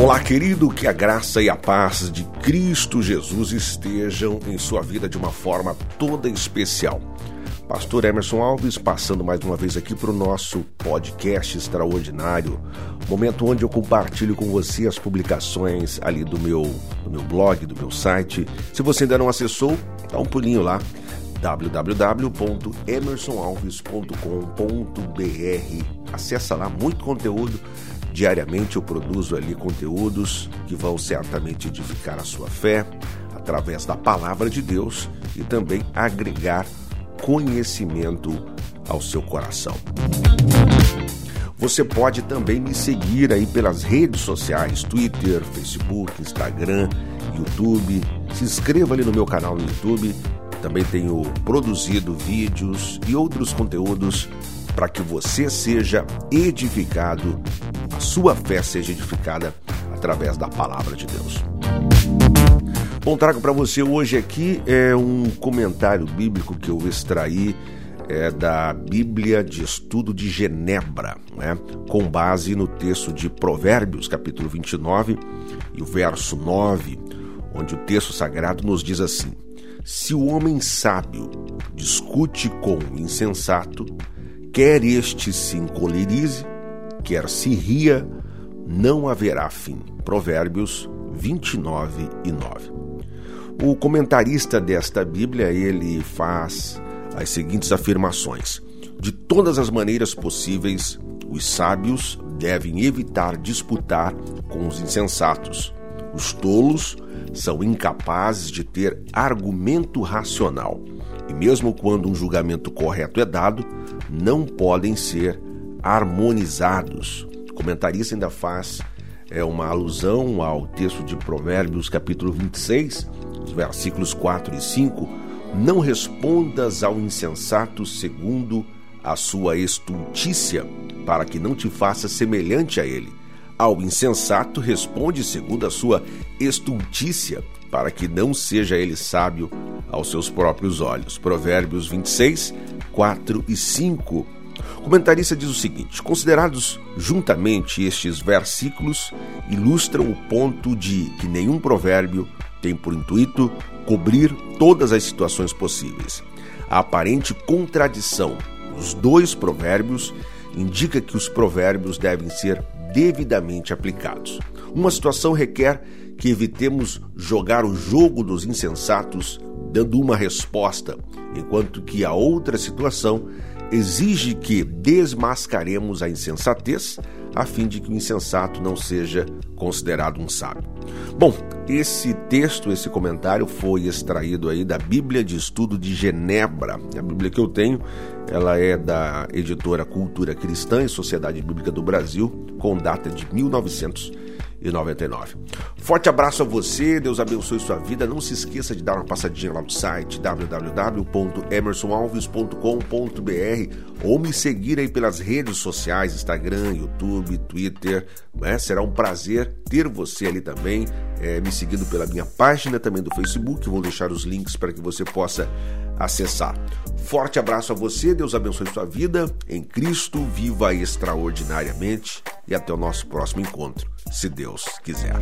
Olá, querido, que a graça e a paz de Cristo Jesus estejam em sua vida de uma forma toda especial. Pastor Emerson Alves passando mais uma vez aqui para o nosso podcast extraordinário, momento onde eu compartilho com você as publicações ali do meu, do meu blog, do meu site. Se você ainda não acessou, dá um pulinho lá www.emersonalves.com.br. Acessa lá muito conteúdo Diariamente eu produzo ali conteúdos que vão certamente edificar a sua fé através da palavra de Deus e também agregar conhecimento ao seu coração. Você pode também me seguir aí pelas redes sociais, Twitter, Facebook, Instagram, YouTube. Se inscreva ali no meu canal no YouTube. Também tenho produzido vídeos e outros conteúdos para que você seja edificado sua fé seja edificada através da palavra de Deus. Bom, trago para você hoje aqui é um comentário bíblico que eu extraí é, da Bíblia de Estudo de Genebra, né, com base no texto de Provérbios, capítulo 29, e o verso 9, onde o texto sagrado nos diz assim: Se o homem sábio discute com o insensato, quer este se encolerize, quer se ria, não haverá fim. Provérbios 29 e 9. O comentarista desta Bíblia, ele faz as seguintes afirmações: De todas as maneiras possíveis, os sábios devem evitar disputar com os insensatos. Os tolos são incapazes de ter argumento racional. E mesmo quando um julgamento correto é dado, não podem ser harmonizados. O comentarista ainda faz é, uma alusão ao texto de Provérbios, capítulo 26, versículos 4 e 5. Não respondas ao insensato segundo a sua estultícia, para que não te faça semelhante a ele. Ao insensato responde segundo a sua estultícia, para que não seja ele sábio aos seus próprios olhos. Provérbios 26, 4 e 5. O comentarista diz o seguinte: considerados juntamente estes versículos, ilustram o ponto de que nenhum provérbio tem por intuito cobrir todas as situações possíveis. A aparente contradição dos dois provérbios indica que os provérbios devem ser devidamente aplicados. Uma situação requer que evitemos jogar o jogo dos insensatos dando uma resposta, enquanto que a outra situação exige que desmascaremos a insensatez, a fim de que o insensato não seja considerado um sábio. Bom, esse texto, esse comentário foi extraído aí da Bíblia de Estudo de Genebra. A Bíblia que eu tenho, ela é da editora Cultura Cristã e Sociedade Bíblica do Brasil, com data de 1900 e 99. Forte abraço a você, Deus abençoe sua vida. Não se esqueça de dar uma passadinha lá no site www.emersonalves.com.br ou me seguir aí pelas redes sociais, Instagram, YouTube, Twitter. Né? Será um prazer ter você ali também, é, me seguindo pela minha página também do Facebook. Vou deixar os links para que você possa acessar. Forte abraço a você, Deus abençoe sua vida. Em Cristo, viva extraordinariamente e até o nosso próximo encontro, se Deus quiser.